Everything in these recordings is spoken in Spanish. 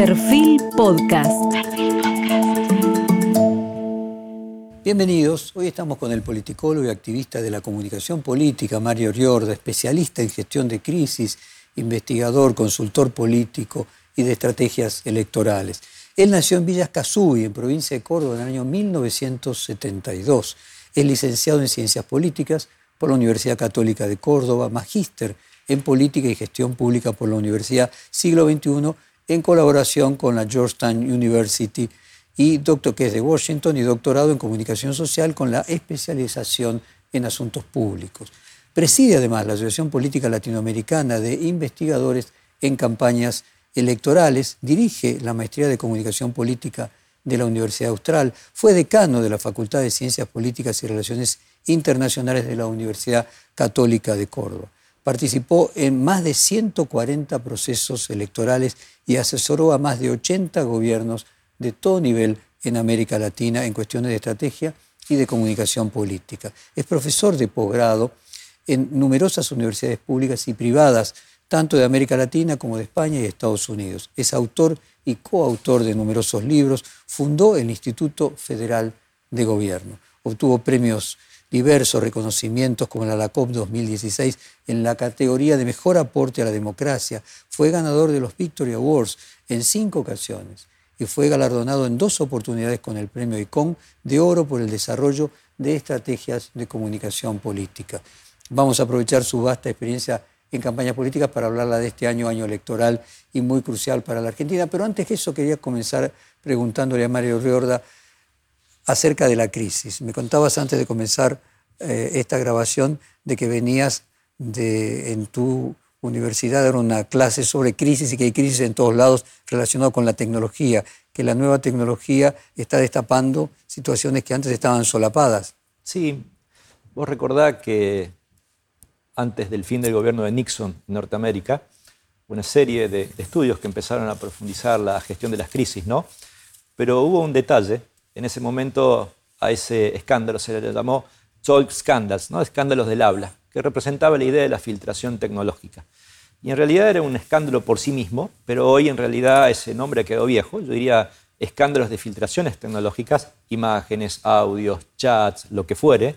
Perfil Podcast. Bienvenidos. Hoy estamos con el politicólogo y activista de la comunicación política, Mario Riorda, especialista en gestión de crisis, investigador, consultor político y de estrategias electorales. Él nació en Villas Casuy, en provincia de Córdoba, en el año 1972. Es licenciado en Ciencias Políticas por la Universidad Católica de Córdoba, magíster en Política y Gestión Pública por la Universidad Siglo XXI, en colaboración con la Georgetown University, y doctor que es de Washington, y doctorado en Comunicación Social con la especialización en Asuntos Públicos. Preside además la Asociación Política Latinoamericana de Investigadores en Campañas Electorales, dirige la Maestría de Comunicación Política de la Universidad Austral, fue decano de la Facultad de Ciencias Políticas y Relaciones Internacionales de la Universidad Católica de Córdoba. Participó en más de 140 procesos electorales y asesoró a más de 80 gobiernos de todo nivel en América Latina en cuestiones de estrategia y de comunicación política. Es profesor de posgrado en numerosas universidades públicas y privadas, tanto de América Latina como de España y Estados Unidos. Es autor y coautor de numerosos libros. Fundó el Instituto Federal de Gobierno. Obtuvo premios diversos reconocimientos como la LACOP 2016 en la categoría de mejor aporte a la democracia. Fue ganador de los Victory Awards en cinco ocasiones y fue galardonado en dos oportunidades con el premio ICON de oro por el desarrollo de estrategias de comunicación política. Vamos a aprovechar su vasta experiencia en campañas políticas para hablarla de este año, año electoral y muy crucial para la Argentina. Pero antes que eso quería comenzar preguntándole a Mario Riorda acerca de la crisis. Me contabas antes de comenzar eh, esta grabación de que venías de, en tu universidad era una clase sobre crisis y que hay crisis en todos lados relacionado con la tecnología, que la nueva tecnología está destapando situaciones que antes estaban solapadas. Sí, vos recordás que antes del fin del gobierno de Nixon en Norteamérica, una serie de, estudios que empezaron a profundizar la gestión de las crisis, ¿no? Pero hubo un detalle en ese momento a ese escándalo se le llamó talk scandals, ¿no? escándalos del habla, que representaba la idea de la filtración tecnológica. Y en realidad era un escándalo por sí mismo, pero hoy en realidad ese nombre quedó viejo. Yo diría escándalos de filtraciones tecnológicas, imágenes, audios, chats, lo que fuere,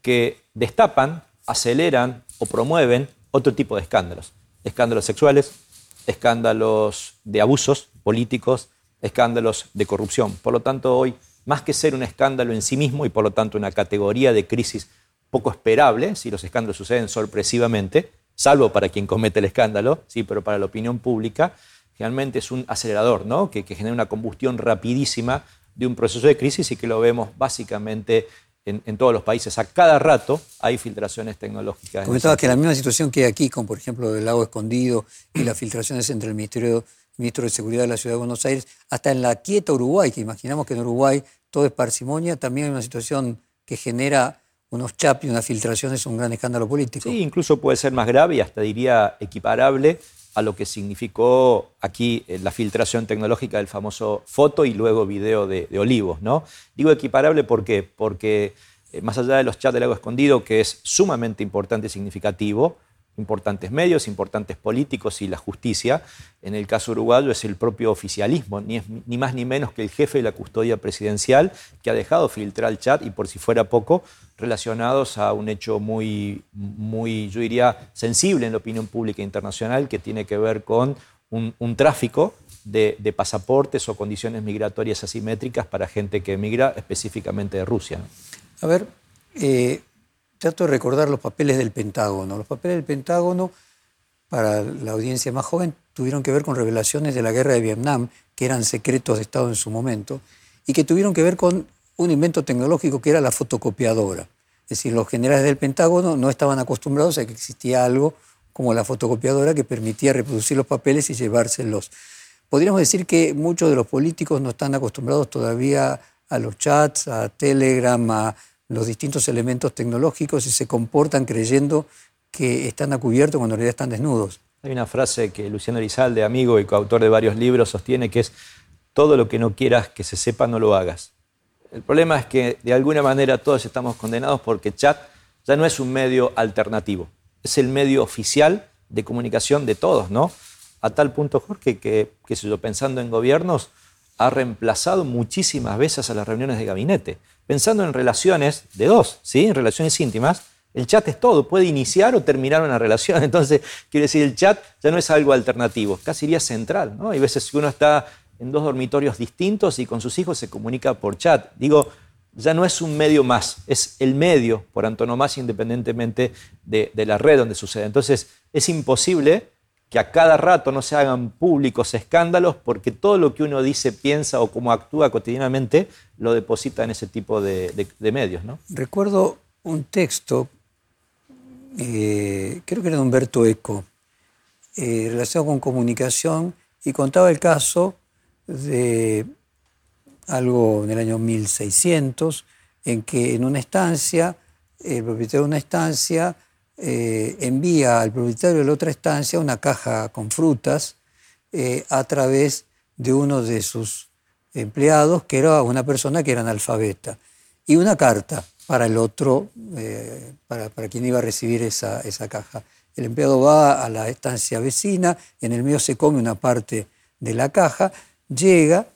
que destapan, aceleran o promueven otro tipo de escándalos. Escándalos sexuales, escándalos de abusos políticos, escándalos de corrupción. Por lo tanto, hoy más que ser un escándalo en sí mismo y por lo tanto una categoría de crisis poco esperable, si los escándalos suceden sorpresivamente, salvo para quien comete el escándalo, sí, pero para la opinión pública, realmente es un acelerador, ¿no? que, genera una combustión rapidísima de un proceso de crisis y que lo vemos básicamente en, todos los países. A cada rato hay filtraciones tecnológicas. Comentabas que la misma situación que hay aquí con, por ejemplo, el lago escondido y las filtraciones entre el Ministerio ministro de Seguridad de la Ciudad de Buenos Aires, hasta en la quieta Uruguay, que imaginamos que en Uruguay todo es parsimonia, también hay una situación que genera unos chaps y una filtración, es un gran escándalo político. Sí, incluso puede ser más grave y hasta diría equiparable a lo que significó aquí eh, la filtración tecnológica del famoso foto y luego video de, Olivos. ¿no? Digo equiparable ¿por qué? porque eh, más allá de los chats del lago escondido, que es sumamente importante y significativo, importantes medios, importantes políticos y la justicia. En el caso uruguayo es el propio oficialismo, ni, más ni menos que el jefe de la custodia presidencial que ha dejado filtrar el chat y por si fuera poco, relacionados a un hecho muy, muy yo diría, sensible en la opinión pública internacional que tiene que ver con un, tráfico de, pasaportes o condiciones migratorias asimétricas para gente que emigra específicamente de Rusia. A ver, eh, trato de recordar los papeles del Pentágono. Los papeles del Pentágono, para la audiencia más joven, tuvieron que ver con revelaciones de la guerra de Vietnam, que eran secretos de Estado en su momento, y que tuvieron que ver con un invento tecnológico que era la fotocopiadora. Es decir, los generales del Pentágono no estaban acostumbrados a que existía algo como la fotocopiadora que permitía reproducir los papeles y llevárselos. Podríamos decir que muchos de los políticos no están acostumbrados todavía a los chats, a Telegram, a los distintos elementos tecnológicos y se comportan creyendo que están a cubierto cuando en realidad están desnudos. Hay una frase que Luciano Elizalde, amigo y coautor de varios libros, sostiene que es todo lo que no quieras que se sepa, no lo hagas. El problema es que de alguna manera todos estamos condenados porque chat ya no es un medio alternativo, es el medio oficial de comunicación de todos, ¿no? a tal punto, Jorge, que, que yo, pensando en gobiernos, ha reemplazado muchísimas veces a las reuniones de gabinete. Pensando en relaciones de dos, ¿sí? en relaciones íntimas, el chat es todo, puede iniciar o terminar una relación. Entonces, quiere decir, el chat ya no es algo alternativo, casi iría central. Hay veces que uno está en dos dormitorios distintos y con sus hijos se comunica por chat. Digo, ya no es un medio más, es el medio por antonomasia independientemente de, de la red donde sucede. Entonces, es imposible que a cada rato no se hagan públicos escándalos porque todo lo que uno dice, piensa o cómo actúa cotidianamente lo deposita en ese tipo de, medios. ¿no? Recuerdo un texto, eh, creo que era de Humberto Eco, eh, relacionado con comunicación y contaba el caso de algo en el año 1600, en que en una estancia, el propietario de una estancia eh, envía al propietario de la otra estancia una caja con frutas eh, a través de uno de sus empleados, que era una persona que era analfabeta, y una carta para el otro, eh, para, quien iba a recibir esa, esa, caja. El empleado va a la estancia vecina, en el medio se come una parte de la caja, llega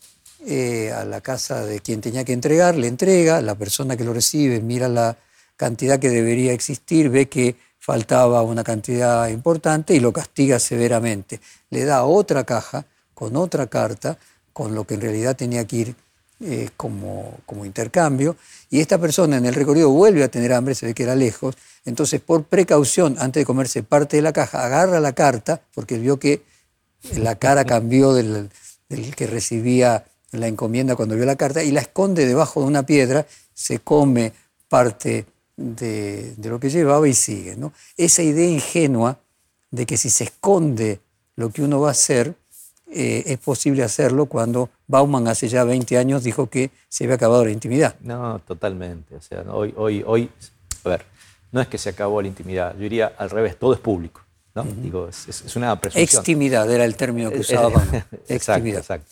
a la casa de quien tenía que entregar, le entrega, la persona que lo recibe mira la cantidad que debería existir, ve que faltaba una cantidad importante y lo castiga severamente. Le da otra caja con otra carta, con lo que en realidad tenía que ir eh, como, como intercambio, y esta persona en el recorrido vuelve a tener hambre, se ve que era lejos, entonces por precaución, antes de comerse parte de la caja, agarra la carta, porque vio que la cara cambió del, del que recibía la encomienda cuando vio la carta, y la esconde debajo de una piedra, se come parte de, lo que llevaba y sigue. ¿no? Esa idea ingenua de que si se esconde lo que uno va a hacer, eh, es posible hacerlo cuando Bauman hace ya 20 años dijo que se había acabado la intimidad. No, totalmente. O sea, hoy, hoy, hoy, a ver, no es que se acabó la intimidad, yo diría al revés, todo es público. ¿no? Digo, es, una presunción. Extimidad era el término que usaba Bauman. exacto, exacto.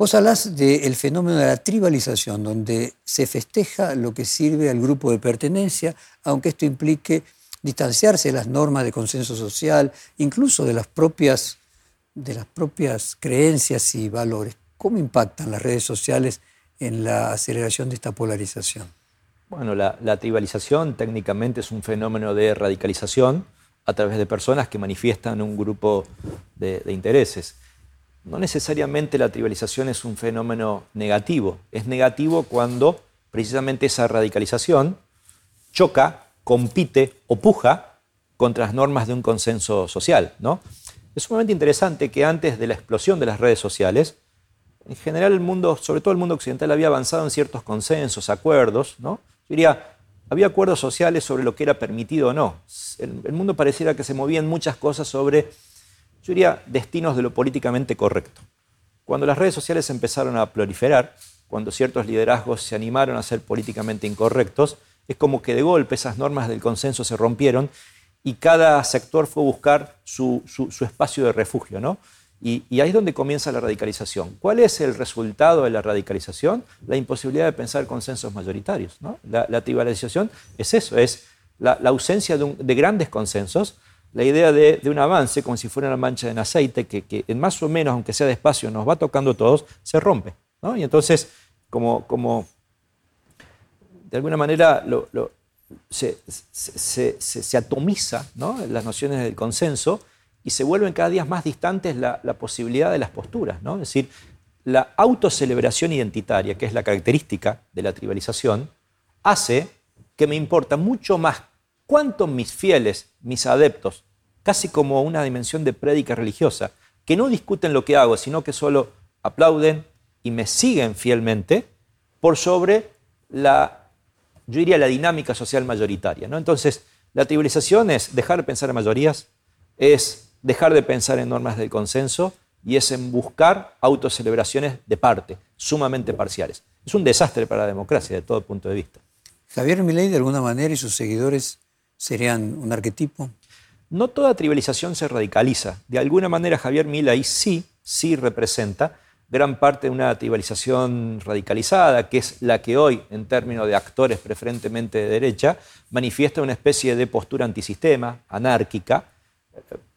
Vos hablas del fenómeno de la tribalización, donde se festeja lo que sirve al grupo de pertenencia, aunque esto implique distanciarse de las normas de consenso social, incluso de las propias, de las propias creencias y valores. ¿Cómo impactan las redes sociales en la aceleración de esta polarización? Bueno, la, tribalización técnicamente es un fenómeno de radicalización a través de personas que manifiestan un grupo de intereses no necesariamente la tribalización es un fenómeno negativo. Es negativo cuando precisamente esa radicalización choca, compite o puja contra las normas de un consenso social. ¿no? Es sumamente interesante que antes de la explosión de las redes sociales, en general el mundo, sobre todo el mundo occidental, había avanzado en ciertos consensos, acuerdos. ¿no? Yo diría, había acuerdos sociales sobre lo que era permitido o no. El, el mundo pareciera que se movían muchas cosas sobre yo diría, destinos de lo políticamente correcto. Cuando las redes sociales empezaron a proliferar, cuando ciertos liderazgos se animaron a ser políticamente incorrectos, es como que de golpe esas normas del consenso se rompieron y cada sector fue a buscar su, espacio de refugio. ¿no? Y, ahí es donde comienza la radicalización. ¿Cuál es el resultado de la radicalización? La imposibilidad de pensar consensos mayoritarios. ¿no? La, tribalización es eso, es la, ausencia de grandes consensos la idea de, un avance, como si fuera una mancha en aceite, que, en más o menos, aunque sea despacio, nos va tocando todos, se rompe. Y entonces, como, como de alguna manera se, atomiza las nociones del consenso y se vuelven cada día más distantes la, posibilidad de las posturas. ¿no? Es decir, la autocelebración identitaria, que es la característica de la tribalización, hace que me importa mucho más cuánto mis fieles, mis adeptos, casi como una dimensión de prédica religiosa, que no discuten lo que hago, sino que solo aplauden y me siguen fielmente por sobre la, yo diría, la dinámica social mayoritaria. ¿no? Entonces, la tribalización es dejar de pensar en mayorías, es dejar de pensar en normas del consenso y es en buscar autocelebraciones de parte, sumamente parciales. Es un desastre para la democracia de todo punto de vista. Javier Milei, de alguna manera, y sus seguidores serían un arquetipo? No toda tribalización se radicaliza. De alguna manera Javier Milei sí, sí representa gran parte de una tribalización radicalizada, que es la que hoy, en términos de actores preferentemente de derecha, manifiesta una especie de postura antisistema, anárquica,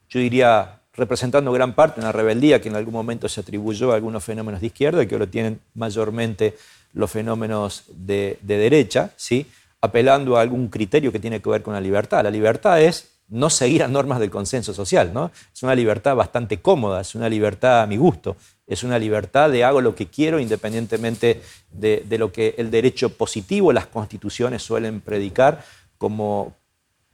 yo diría representando gran parte de una rebeldía que en algún momento se atribuyó a algunos fenómenos de izquierda que ahora tienen mayormente los fenómenos de, derecha, ¿sí? Apelando a algún criterio que tiene que ver con la libertad. La libertad es no seguir a normas del consenso social, ¿no? Es una libertad bastante cómoda, es una libertad a mi gusto, es una libertad de hago lo que quiero independientemente de, lo que el derecho positivo, las constituciones suelen predicar como,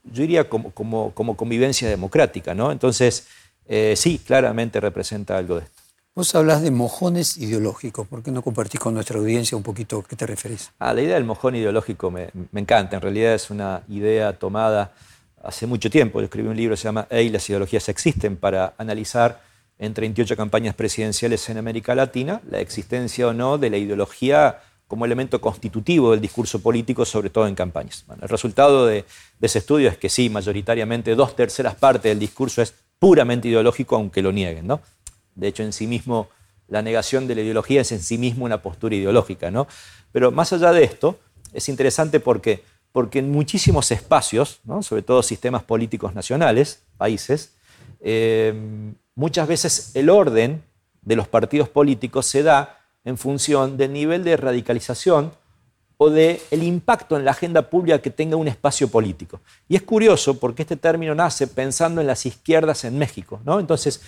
yo diría, como, como, convivencia democrática, ¿no? Entonces, eh, sí, claramente representa algo de esto. Vos hablas de mojones ideológicos. ¿Por qué no compartís con nuestra audiencia un poquito qué te referís? Ah, la idea del mojón ideológico me, encanta. En realidad es una idea tomada hace mucho tiempo. Yo escribí un libro que se llama Hey, las ideologías existen para analizar en 38 campañas presidenciales en América Latina la existencia o no de la ideología como elemento constitutivo del discurso político, sobre todo en campañas. el resultado de, de, ese estudio es que sí, mayoritariamente dos terceras partes del discurso es puramente ideológico, aunque lo nieguen. ¿no? De hecho, en sí mismo, la negación de la ideología es en sí mismo una postura ideológica. ¿no? Pero más allá de esto, es interesante porque, porque en muchísimos espacios, sobre todo sistemas políticos nacionales, países, eh, muchas veces el orden de los partidos políticos se da en función del nivel de radicalización o del el impacto en la agenda pública que tenga un espacio político. Y es curioso porque este término nace pensando en las izquierdas en México. ¿no? Entonces,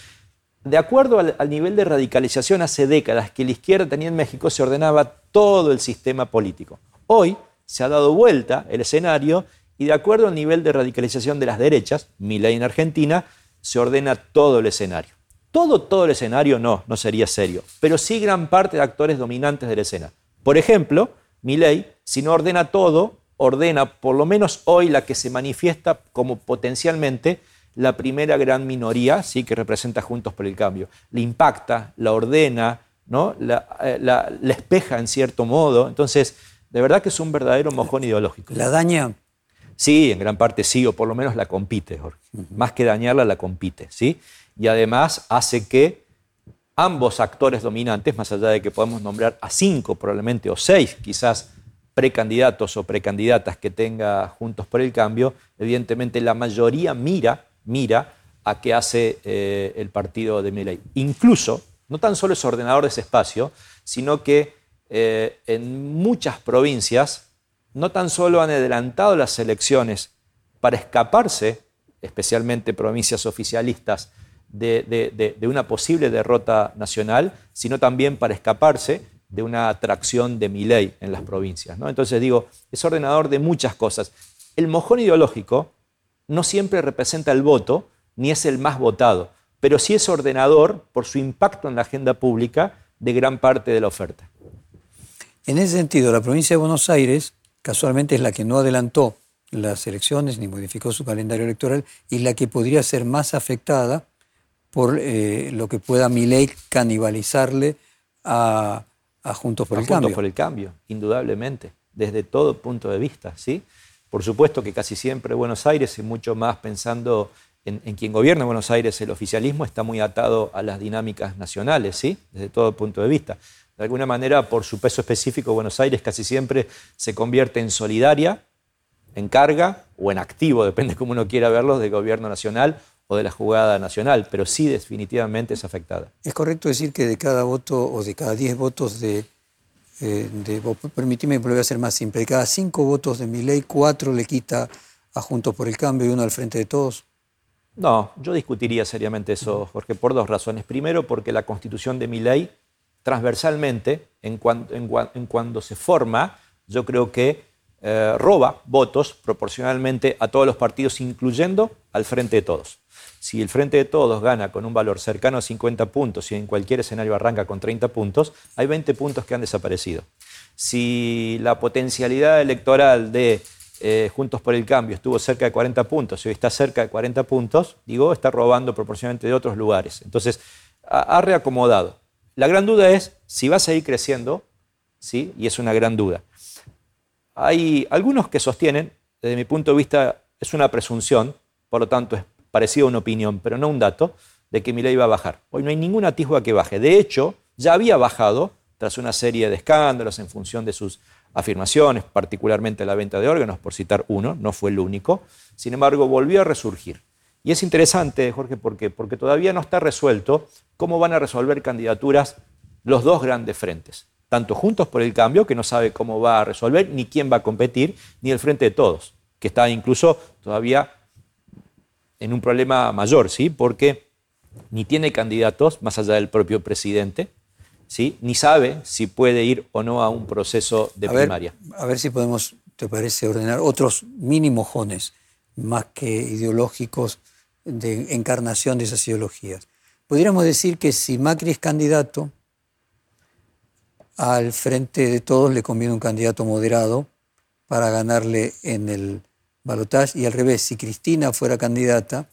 de acuerdo al, nivel de radicalización hace décadas que la izquierda tenía en México, se ordenaba todo el sistema político. Hoy se ha dado vuelta el escenario y de acuerdo al nivel de radicalización de las derechas, mi ley en Argentina, se ordena todo el escenario. Todo, todo el escenario no, no sería serio, pero sí gran parte de actores dominantes de la escena. Por ejemplo, mi ley, si no ordena todo, ordena por lo menos hoy la que se manifiesta como potencialmente la primera gran minoría ¿sí? que representa Juntos por el Cambio. Le impacta, la ordena, ¿no? Eh, la, espeja en cierto modo. Entonces, de verdad que es un verdadero mojón ideológico. ¿La daña? Sí, en gran parte sí, o por lo menos la compite, Jorge. Más que dañarla, la compite. ¿sí? Y además hace que ambos actores dominantes, más allá de que podemos nombrar a cinco probablemente, o seis quizás, precandidatos o precandidatas que tenga Juntos por el Cambio, evidentemente la mayoría mira mira a qué hace eh, el partido de Milei. Incluso, no tan solo es ordenador de ese espacio, sino que eh, en muchas provincias no tan solo han adelantado las elecciones para escaparse, especialmente provincias oficialistas, de, una posible derrota nacional, sino también para escaparse de una atracción de Milei en las provincias. ¿no? Entonces digo, es ordenador de muchas cosas. El mojón ideológico no siempre representa el voto ni es el más votado, pero sí es ordenador por su impacto en la agenda pública de gran parte de la oferta. En ese sentido, la provincia de Buenos Aires casualmente es la que no adelantó las elecciones ni modificó su calendario electoral y la que podría ser más afectada por eh, lo que pueda mi ley canibalizarle a, Juntos por el Cambio. Juntos por el Cambio, indudablemente, desde todo punto de vista, ¿sí? Por supuesto que casi siempre Buenos Aires, y mucho más pensando en, quien gobierna Buenos Aires, el oficialismo está muy atado a las dinámicas nacionales, ¿sí? desde todo punto de vista. De alguna manera, por su peso específico, Buenos Aires casi siempre se convierte en solidaria, en carga o en activo, depende cómo uno quiera verlo, del gobierno nacional o de la jugada nacional, pero sí definitivamente es afectada. ¿Es correcto decir que de cada voto o de cada 10 votos de eh, permitime que lo voy a hacer más simple, de cada cinco votos de mi ley, cuatro le quita a Juntos por el Cambio y uno al frente de todos? No, yo discutiría seriamente eso, Jorge, por dos razones. Primero, porque la constitución de mi ley, transversalmente, en, cuando se forma, yo creo que eh, roba votos proporcionalmente a todos los partidos, incluyendo al frente de todos. Si el Frente de Todos gana con un valor cercano a 50 puntos y en cualquier escenario arranca con 30 puntos, hay 20 puntos que han desaparecido. Si la potencialidad electoral de eh, Juntos por el Cambio estuvo cerca de 40 puntos y hoy está cerca de 40 puntos, digo, está robando proporcionalmente de otros lugares. Entonces, ha, reacomodado. La gran duda es si va a seguir creciendo, ¿sí? y es una gran duda. Hay algunos que sostienen, desde mi punto de vista, es una presunción, por lo tanto es parecía una opinión, pero no un dato, de que ley iba a bajar. Hoy no hay ningún atisbo que baje. De hecho, ya había bajado tras una serie de escándalos en función de sus afirmaciones, particularmente la venta de órganos, por citar uno, no fue el único. Sin embargo, volvió a resurgir. Y es interesante, Jorge, porque, porque todavía no está resuelto cómo van a resolver candidaturas los dos grandes frentes. Tanto Juntos por el Cambio, que no sabe cómo va a resolver, ni quién va a competir, ni el Frente de Todos, que está incluso todavía en un problema mayor, ¿sí? Porque ni tiene candidatos más allá del propio presidente, ¿sí? Ni sabe si puede ir o no a un proceso de primaria. a ver si podemos, ¿te parece, ordenar otros mínimos jones, más que ideológicos, de encarnación de esas ideologías? Podríamos decir que si Macri es candidato, al frente de todos le conviene un candidato moderado para ganarle en el balotaje y al revés, si Cristina fuera candidata,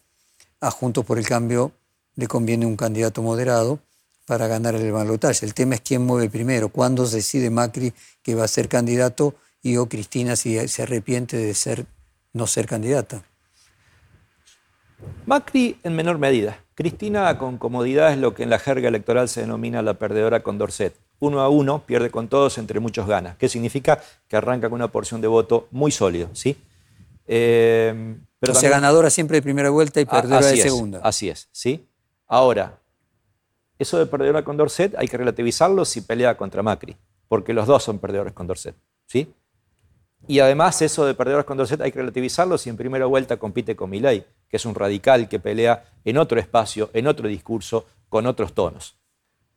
a Juntos por el Cambio le conviene un candidato moderado para ganar el balotaje. El tema es quién mueve primero, cuándo decide Macri que va a ser candidato y o Cristina si se arrepiente de ser, no ser candidata. Macri en menor medida. Cristina con comodidad es lo que en la jerga electoral se denomina la perdedora con Dorset. Uno a uno, pierde con todos, entre muchos ganas. ¿Qué significa? Que arranca con una porción de voto muy sólido, ¿sí? Eh, pero o sea, ganadora siempre de primera vuelta y perdedora de segunda. así es, ¿sí? Ahora, eso de perdedora con Dorset hay que relativizarlo si pelea contra Macri, porque los dos son perdedores con Dorset, ¿sí? Y además eso de perdedores con Dorset hay que relativizarlo si en primera vuelta compite con Milei, que es un radical que pelea en otro espacio, en otro discurso, con otros tonos.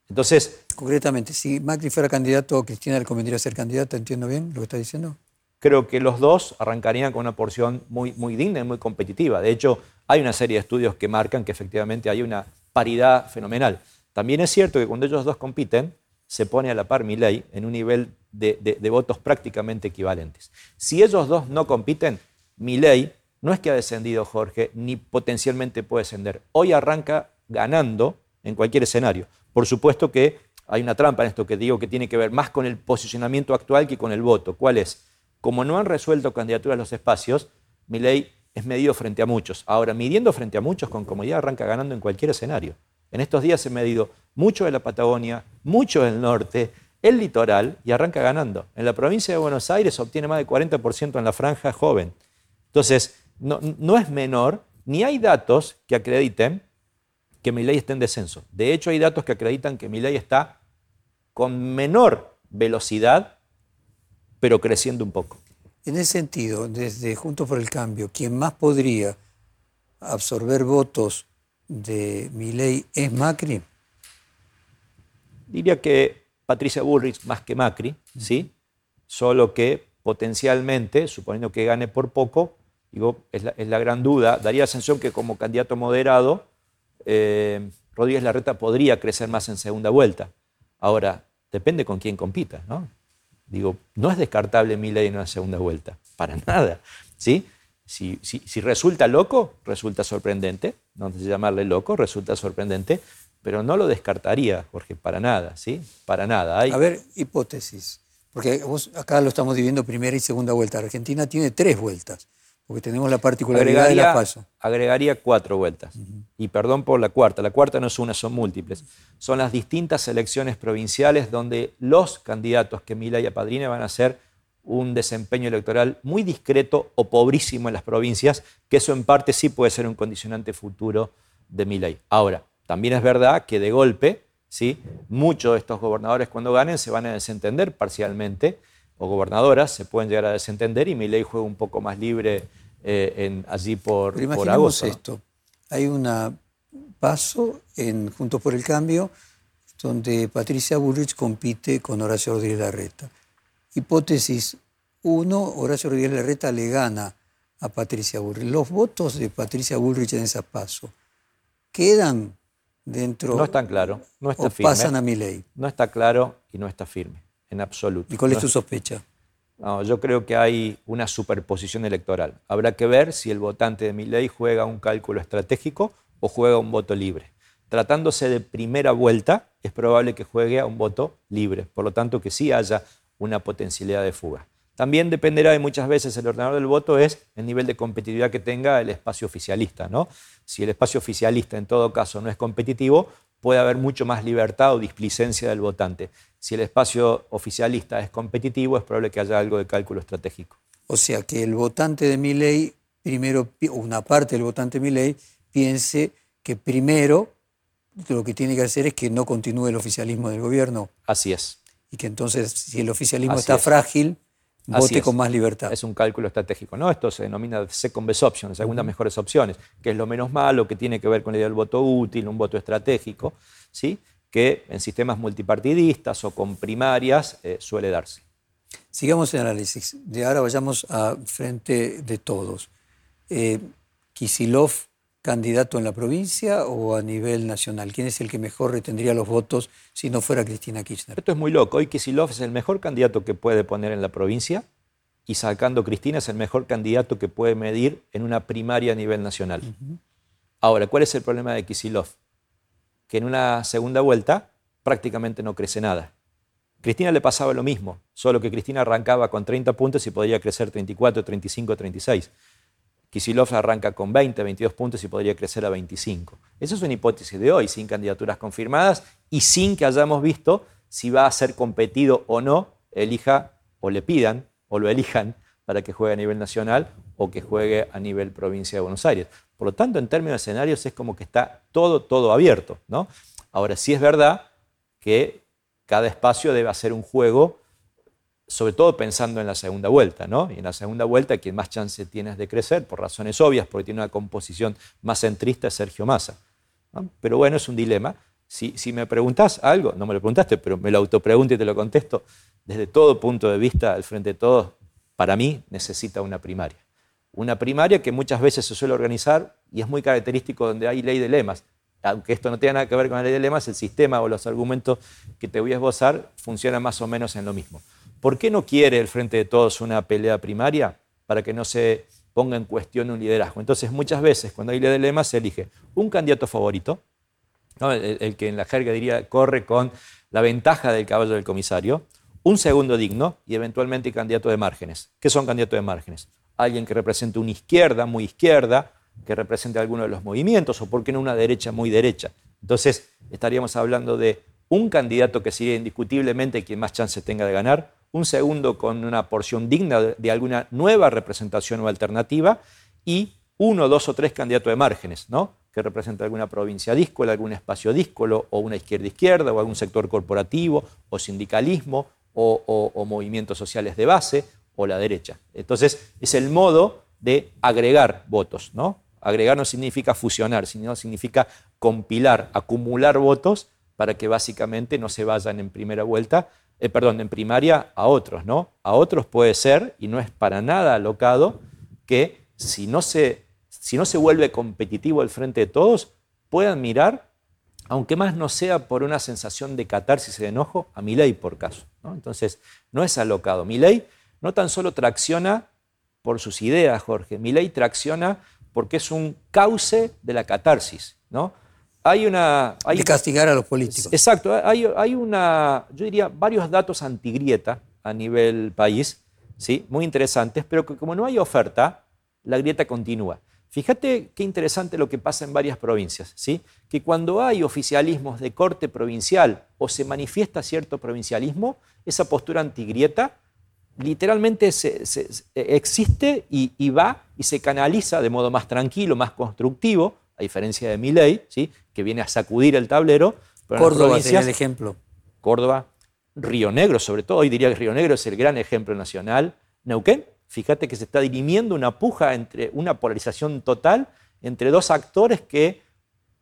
Entonces... Concretamente, si Macri fuera candidato, Cristina le convendría ser candidata, ¿entiendo bien lo que está diciendo? Creo que los dos arrancarían con una porción muy, muy digna y muy competitiva. De hecho, hay una serie de estudios que marcan que efectivamente hay una paridad fenomenal. También es cierto que cuando ellos dos compiten, se pone a la par Milei en un nivel de, votos prácticamente equivalentes. Si ellos dos no compiten, Milei no es que ha descendido Jorge, ni potencialmente puede descender. Hoy arranca ganando en cualquier escenario. Por supuesto que hay una trampa en esto que digo que tiene que ver más con el posicionamiento actual que con el voto. ¿Cuál es? Como no han resuelto candidaturas los espacios, Milei es medido frente a muchos. Ahora, midiendo frente a muchos con comodidad arranca ganando en cualquier escenario. En estos días he medido mucho de la Patagonia, mucho del norte, el litoral y arranca ganando. En la provincia de Buenos Aires obtiene más del 40% en la franja joven. Entonces, no, no, es menor, ni hay datos que acrediten que mi ley esté en descenso. De hecho, hay datos que acreditan que mi ley está con menor velocidad, pero creciendo un poco. En ese sentido, desde Juntos por el Cambio, quien más podría absorber votos de mi ley es Macri. Diría que Patricia Bullrich más que Macri, ¿sí? Solo que potencialmente, suponiendo que gane por poco, digo, es la, gran duda, daría la sensación que como candidato moderado, eh, Rodríguez Larreta podría crecer más en segunda vuelta. Ahora, depende con quién compita, ¿no? Digo, no es descartable mi ley en una segunda vuelta, para nada, ¿sí? Si, si, resulta loco, resulta sorprendente, no sé llamarle loco, resulta sorprendente, pero no lo descartaría, Jorge, para nada, ¿sí? Para nada. A ver, hipótesis, porque acá lo estamos dividiendo primera y segunda vuelta. Argentina tiene tres vueltas, porque tenemos la particularidad de la paso. Agregaría cuatro vueltas. Y perdón por la cuarta, la cuarta no es una, son múltiples. Son las distintas elecciones provinciales donde los candidatos que Mila y Apadrina van a hacer un desempeño electoral muy discreto o pobrísimo en las provincias, que eso en parte sí puede ser un condicionante futuro de Milei. Ahora, también es verdad que de golpe, ¿sí? muchos de estos gobernadores cuando ganen se van a desentender parcialmente, o gobernadoras se pueden llegar a desentender y mi ley juega un poco más libre eh, en, allí por, Pero por agosto. esto. Hay un paso en Juntos por el Cambio donde Patricia Bullrich compite con Horacio Rodríguez Larreta. Hipótesis 1, Horacio Rodríguez Larreta le gana a Patricia Bullrich. Los votos de Patricia Bullrich en ese paso quedan dentro. No están claro, no está firme. Pasan a mi ley. No está claro y no está firme, en absoluto. ¿Y cuál es tu sospecha? No, yo creo que hay una superposición electoral. Habrá que ver si el votante de mi ley juega un cálculo estratégico o juega un voto libre. Tratándose de primera vuelta, es probable que juegue a un voto libre, por lo tanto que sí haya una potencialidad de fuga. También dependerá de muchas veces el ordenador del voto es el nivel de competitividad que tenga el espacio oficialista. ¿no? Si el espacio oficialista en todo caso no es competitivo, puede haber mucho más libertad o displicencia del votante. Si el espacio oficialista es competitivo, es probable que haya algo de cálculo estratégico. O sea que el votante de mi ley, primero, una parte del votante de mi ley, piense que primero lo que tiene que hacer es que no continúe el oficialismo del gobierno. Así es. Y que entonces, si el oficialismo está frágil, vote con más libertad. Es un cálculo estratégico, ¿no? Esto se denomina second best option, segundas mejores opciones, que es lo menos malo, que tiene que ver con la idea del voto útil, un voto estratégico, ¿sí? que en sistemas multipartidistas o con primarias eh, suele darse. Sigamos el análisis. De ahora vayamos a frente de todos. Eh, Kisilov candidato en la provincia o a nivel nacional? ¿Quién es el que mejor retendría los votos si no fuera Cristina Kirchner? Esto es muy loco. Hoy Kisilov es el mejor candidato que puede poner en la provincia y sacando Cristina es el mejor candidato que puede medir en una primaria a nivel nacional. Ahora, ¿cuál es el problema de Kisilov? Que en una segunda vuelta prácticamente no crece nada. Cristina le pasaba lo mismo, solo que Cristina arrancaba con 30 puntos y podría crecer 34, 35, 36. Kisilov arranca con 20, 22 puntos y podría crecer a 25. Esa es una hipótesis de hoy, sin candidaturas confirmadas y sin que hayamos visto si va a ser competido o no, elija o le pidan o lo elijan para que juegue a nivel nacional o que juegue a nivel provincia de Buenos Aires. Por lo tanto, en términos de escenarios es como que está todo, todo abierto. ¿no? Ahora, sí es verdad que cada espacio debe hacer un juego sobre todo pensando en la segunda vuelta, ¿no? Y en la segunda vuelta quien más chance tienes de crecer, por razones obvias, porque tiene una composición más centrista, es Sergio Massa. Pero bueno, es un dilema. Si, me preguntás algo, no me lo preguntaste, pero me lo autopregunto y te lo contesto, desde todo punto de vista, el Frente de Todos, para mí, necesita una primaria. Una primaria que muchas veces se suele organizar y es muy característico donde hay ley de lemas. Aunque esto no tenga nada que ver con la ley de lemas, el sistema o los argumentos que te voy a esbozar funcionan más o menos en lo mismo. ¿Por qué no quiere el Frente de Todos una pelea primaria? Para que no se ponga en cuestión un liderazgo. Entonces, muchas veces, cuando hay lema, se elige un candidato favorito, el, que en la jerga diría corre con la ventaja del caballo del comisario, un segundo digno y eventualmente candidato de márgenes. ¿Qué son candidatos de márgenes? Alguien que represente una izquierda muy izquierda, que represente alguno de los movimientos, o por qué no una derecha muy derecha. Entonces, estaríamos hablando de un candidato que sería indiscutiblemente quien más chance tenga de ganar, un segundo con una porción digna de alguna nueva representación o alternativa, y uno, dos o tres candidatos de márgenes, ¿no? que representa alguna provincia díscola, algún espacio díscolo, o una izquierda-izquierda, o algún sector corporativo, o sindicalismo, o, o, movimientos sociales de base, o la derecha. Entonces, es el modo de agregar votos. ¿no? Agregar no significa fusionar, sino significa compilar, acumular votos para que básicamente no se vayan en primera vuelta, eh, perdón, en primaria a otros, ¿no? A otros puede ser, y no es para nada alocado, que si no se, si no se vuelve competitivo el frente de todos, puedan mirar, aunque más no sea por una sensación de catarsis y de enojo, a mi ley por caso. Entonces, no es alocado. Mi ley no tan solo tracciona por sus ideas, Jorge, mi ley tracciona porque es un cauce de la catarsis, ¿no? Hay una... Hay, de castigar a los políticos. Exacto, hay, hay, una, yo diría, varios datos antigrieta a nivel país, ¿sí? muy interesantes, pero que como no hay oferta, la grieta continúa. Fíjate qué interesante lo que pasa en varias provincias, ¿sí? que cuando hay oficialismos de corte provincial o se manifiesta cierto provincialismo, esa postura antigrieta literalmente se, existe y, y va y se canaliza de modo más tranquilo, más constructivo, a diferencia de mi ley, ¿sí? que viene a sacudir el tablero. Córdoba es el ejemplo. Córdoba, Río Negro, sobre todo, hoy diría que Río Negro es el gran ejemplo nacional. Neuquén, fíjate que se está dirimiendo una puja entre una polarización total entre dos actores que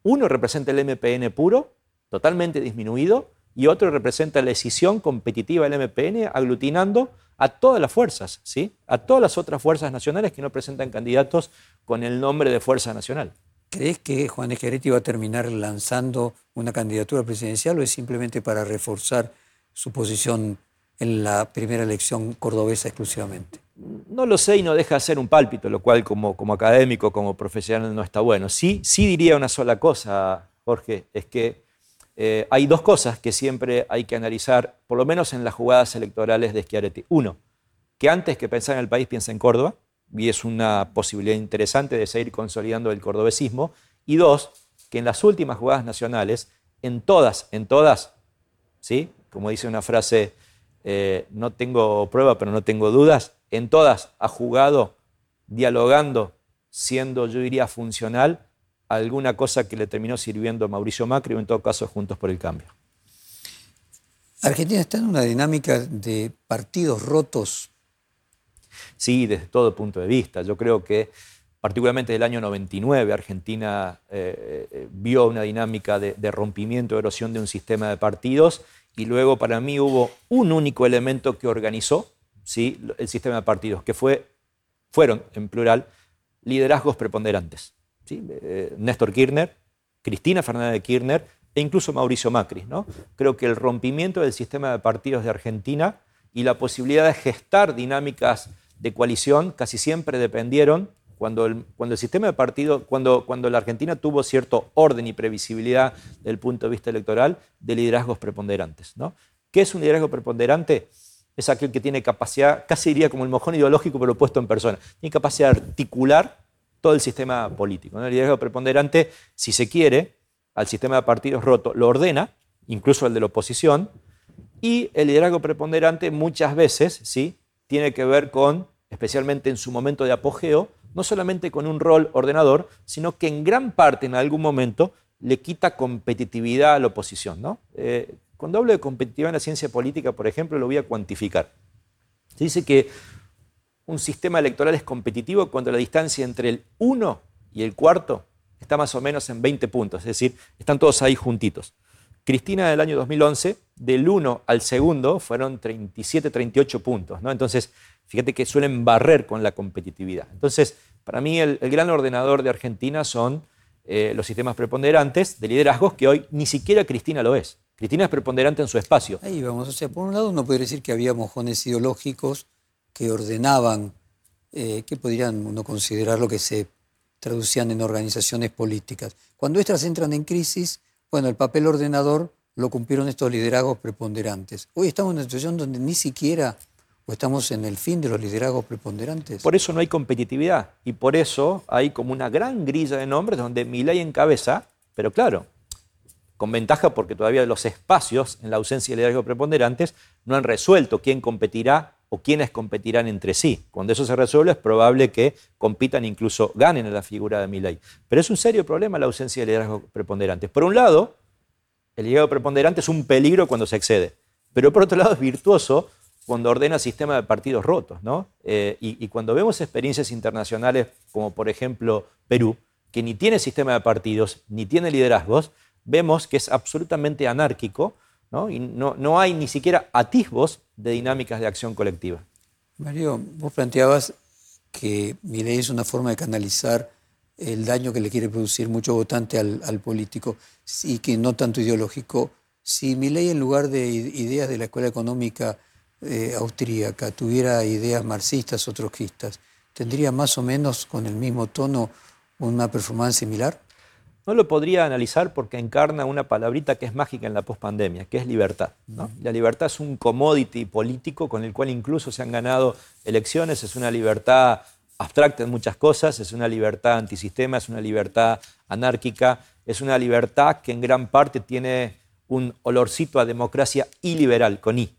uno representa el MPN puro, totalmente disminuido, y otro representa la decisión competitiva del MPN, aglutinando a todas las fuerzas, ¿sí? a todas las otras fuerzas nacionales que no presentan candidatos con el nombre de Fuerza Nacional. ¿Crees que Juan Esqueretti va a terminar lanzando una candidatura presidencial o es simplemente para reforzar su posición en la primera elección cordobesa exclusivamente? No lo sé y no deja de ser un pálpito, lo cual como, como académico, como profesional no está bueno. Sí, sí diría una sola cosa, Jorge, es que eh, hay dos cosas que siempre hay que analizar, por lo menos en las jugadas electorales de Schiaretti. Uno, que antes que pensar en el país piensa en Córdoba y es una posibilidad interesante de seguir consolidando el cordobesismo. Y dos, que en las últimas jugadas nacionales, en todas, en todas, ¿sí? como dice una frase, eh, no tengo prueba, pero no tengo dudas, en todas ha jugado dialogando, siendo, yo diría, funcional alguna cosa que le terminó sirviendo a Mauricio Macri o en todo caso Juntos por el Cambio. Argentina está en una dinámica de partidos rotos. Sí, desde todo punto de vista. Yo creo que particularmente del año 99, Argentina eh, eh, vio una dinámica de, de rompimiento, erosión de un sistema de partidos y luego para mí hubo un único elemento que organizó ¿sí? el sistema de partidos, que fue, fueron, en plural, liderazgos preponderantes. ¿sí? Eh, Néstor Kirchner, Cristina Fernández de Kirchner e incluso Mauricio Macri. ¿no? Creo que el rompimiento del sistema de partidos de Argentina y la posibilidad de gestar dinámicas de coalición casi siempre dependieron cuando el, cuando el sistema de partidos, cuando, cuando la Argentina tuvo cierto orden y previsibilidad desde el punto de vista electoral, de liderazgos preponderantes. ¿no? ¿Qué es un liderazgo preponderante? Es aquel que tiene capacidad, casi diría como el mojón ideológico, pero puesto en persona. Tiene capacidad de articular todo el sistema político. El liderazgo preponderante, si se quiere, al sistema de partidos roto, lo ordena, incluso el de la oposición, y el liderazgo preponderante muchas veces ¿sí? tiene que ver con, especialmente en su momento de apogeo, no solamente con un rol ordenador, sino que en gran parte, en algún momento, le quita competitividad a la oposición. ¿no? Eh, cuando hablo de competitividad en la ciencia política, por ejemplo, lo voy a cuantificar. Se dice que un sistema electoral es competitivo cuando la distancia entre el 1 y el cuarto está más o menos en 20 puntos, es decir, están todos ahí juntitos. Cristina del año 2011, del 1 al segundo fueron 37, 38 puntos. ¿no? Entonces, fíjate que suelen barrer con la competitividad. Entonces, para mí el, gran ordenador de Argentina son eh, los sistemas preponderantes de liderazgos que hoy ni siquiera Cristina lo es. Cristina es preponderante en su espacio. Ahí vamos, o sea, por un lado uno puede decir que había mojones ideológicos que ordenaban, eh, que podrían uno considerar lo que se traducían en organizaciones políticas. Cuando estas entran en crisis, bueno, el papel ordenador lo cumplieron estos liderazgos preponderantes. Hoy estamos en una situación donde ni siquiera, o estamos en el fin de los liderazgos preponderantes. Por eso no hay competitividad y por eso hay como una gran grilla de nombres donde Milei encabeza, pero claro, con ventaja porque todavía los espacios en la ausencia de liderazgos preponderantes no han resuelto quién competirá o quiénes competirán entre sí. Cuando eso se resuelve es probable que compitan incluso ganen a la figura de Milei. Pero es un serio problema la ausencia de liderazgo preponderantes. Por un lado, el liderazgo preponderante es un peligro cuando se excede, pero por otro lado es virtuoso cuando ordena sistemas de partidos rotos. ¿no? Eh, y, y cuando vemos experiencias internacionales como por ejemplo Perú, que ni tiene sistema de partidos, ni tiene liderazgos, vemos que es absolutamente anárquico ¿no? y no, no hay ni siquiera atisbos de dinámicas de acción colectiva. Mario, vos planteabas que mi ley es una forma de canalizar el daño que le quiere producir mucho votante al, político y que no tanto ideológico. Si mi ley en lugar de ideas de la escuela económica eh, austríaca tuviera ideas marxistas o trotskistas, ¿tendría más o menos con el mismo tono una performance similar? No lo podría analizar porque encarna una palabrita que es mágica en la pospandemia, que es libertad. La libertad es un commodity político con el cual incluso se han ganado elecciones, es una libertad abstracta en muchas cosas, es una libertad antisistema, es una libertad anárquica, es una libertad que en gran parte tiene un olorcito a democracia iliberal, con I.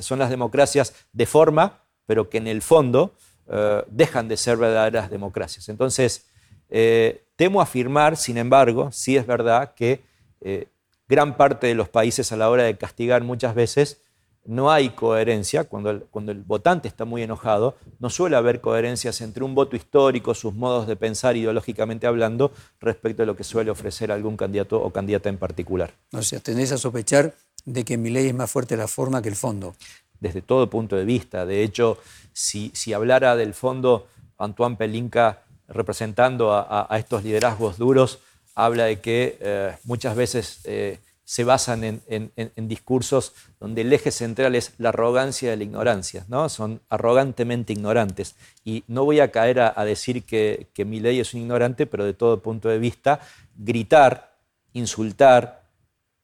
son las democracias de forma, pero que en el fondo eh, dejan de ser verdaderas democracias. Entonces, eh, temo afirmar, sin embargo, sí es verdad que eh, gran parte de los países a la hora de castigar muchas veces no hay coherencia, cuando el, cuando el votante está muy enojado, no suele haber coherencias entre un voto histórico, sus modos de pensar ideológicamente hablando, respecto a lo que suele ofrecer algún candidato o candidata en particular. O sea, tenés a sospechar de que mi ley es más fuerte la forma que el fondo. Desde todo punto de vista. De hecho, si, si hablara del fondo, Antoine Pelinka representando a, estos liderazgos duros, habla de que eh, muchas veces eh, se basan en, discursos donde el eje central es la arrogancia y la ignorancia, ¿no? Son arrogantemente ignorantes. Y no voy a caer a, decir que, que mi ley es un ignorante, pero de todo punto de vista, gritar, insultar,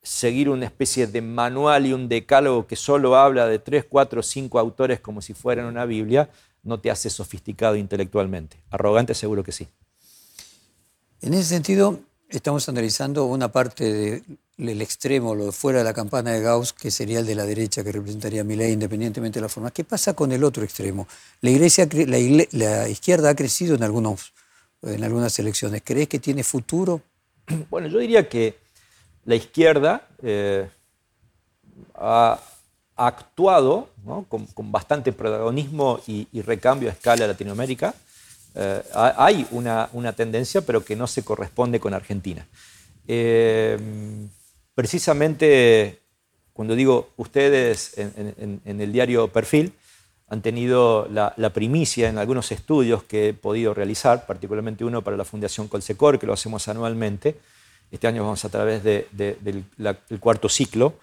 seguir una especie de manual y un decálogo que solo habla de tres, cuatro, cinco autores como si fueran una Biblia, no te hace sofisticado intelectualmente. Arrogante seguro que sí. En ese sentido, estamos analizando una parte del extremo, lo de fuera de la campana de Gauss, que sería el de la derecha, que representaría mi ley, independientemente de la forma. ¿Qué pasa con el otro extremo? La, iglesia, la, izquierda ha crecido en algunos en algunas elecciones. ¿Crees que tiene futuro? Bueno, yo diría que la izquierda eh, ha actuado con, bastante protagonismo y, recambio a escala de Latinoamérica. Eh, hay una, tendencia, pero que no se corresponde con Argentina. Eh, precisamente cuando digo ustedes en, el diario Perfil, han tenido la, primicia en algunos estudios que he podido realizar, particularmente uno para la Fundación Colsecor, que lo hacemos anualmente. Este año vamos a través del cuarto ciclo,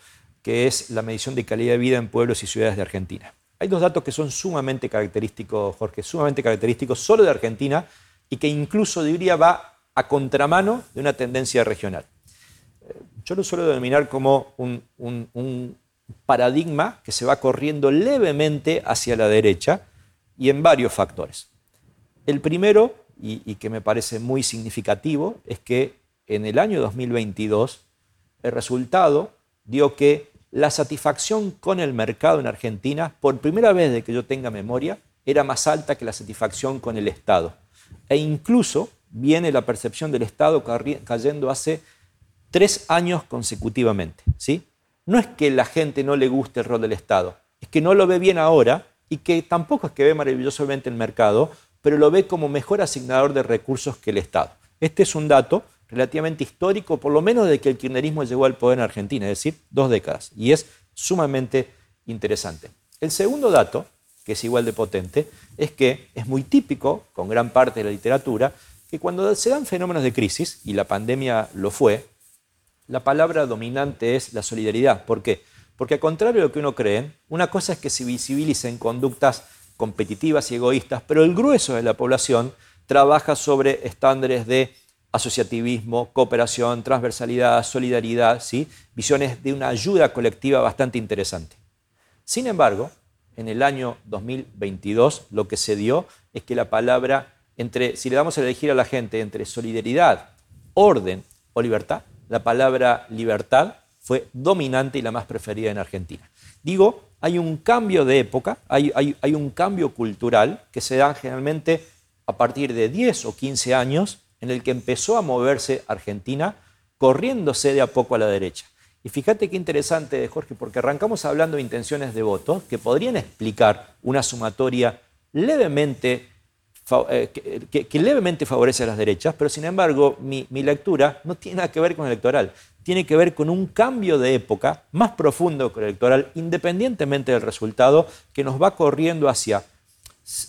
que es la medición de calidad de vida en pueblos y ciudades de Argentina. Hay dos datos que son sumamente característicos, Jorge, sumamente característicos solo de Argentina y que incluso diría va a contramano de una tendencia regional. Yo lo suelo denominar como un, paradigma que se va corriendo levemente hacia la derecha y en varios factores. El primero, y, y que me parece muy significativo, es que en el año 2022 el resultado dio que la satisfacción con el mercado en Argentina, por primera vez de que yo tenga memoria, era más alta que la satisfacción con el Estado. E incluso viene la percepción del Estado cayendo hace tres años consecutivamente. ¿sí? No es que la gente no le guste el rol del Estado, es que no lo ve bien ahora y que tampoco es que ve maravillosamente el mercado, pero lo ve como mejor asignador de recursos que el Estado. Este es un dato relativamente histórico, por lo menos de que el kirchnerismo llegó al poder en Argentina, es decir, dos décadas, y es sumamente interesante. El segundo dato, que es igual de potente, es que es muy típico, con gran parte de la literatura, que cuando se dan fenómenos de crisis, y la pandemia lo fue, la palabra dominante es la solidaridad. ¿Por qué? Porque al contrario de lo que uno cree, una cosa es que se visibilicen conductas competitivas y egoístas, pero el grueso de la población trabaja sobre estándares de asociativismo, cooperación, transversalidad, solidaridad, ¿sí? visiones de una ayuda colectiva bastante interesante. Sin embargo, en el año 2022 lo que se dio es que la palabra, entre, si le damos a elegir a la gente entre solidaridad, orden o libertad, la palabra libertad fue dominante y la más preferida en Argentina. Digo, hay un cambio de época, hay, hay un cambio cultural que se da generalmente a partir de 10 o 15 años en el que empezó a moverse Argentina, corriéndose de a poco a la derecha. Y fíjate qué interesante, Jorge, porque arrancamos hablando de intenciones de voto que podrían explicar una sumatoria levemente, eh, que, levemente favorece a las derechas, pero sin embargo mi, mi lectura no tiene nada que ver con el electoral, tiene que ver con un cambio de época más profundo que el electoral, independientemente del resultado, que nos va corriendo hacia,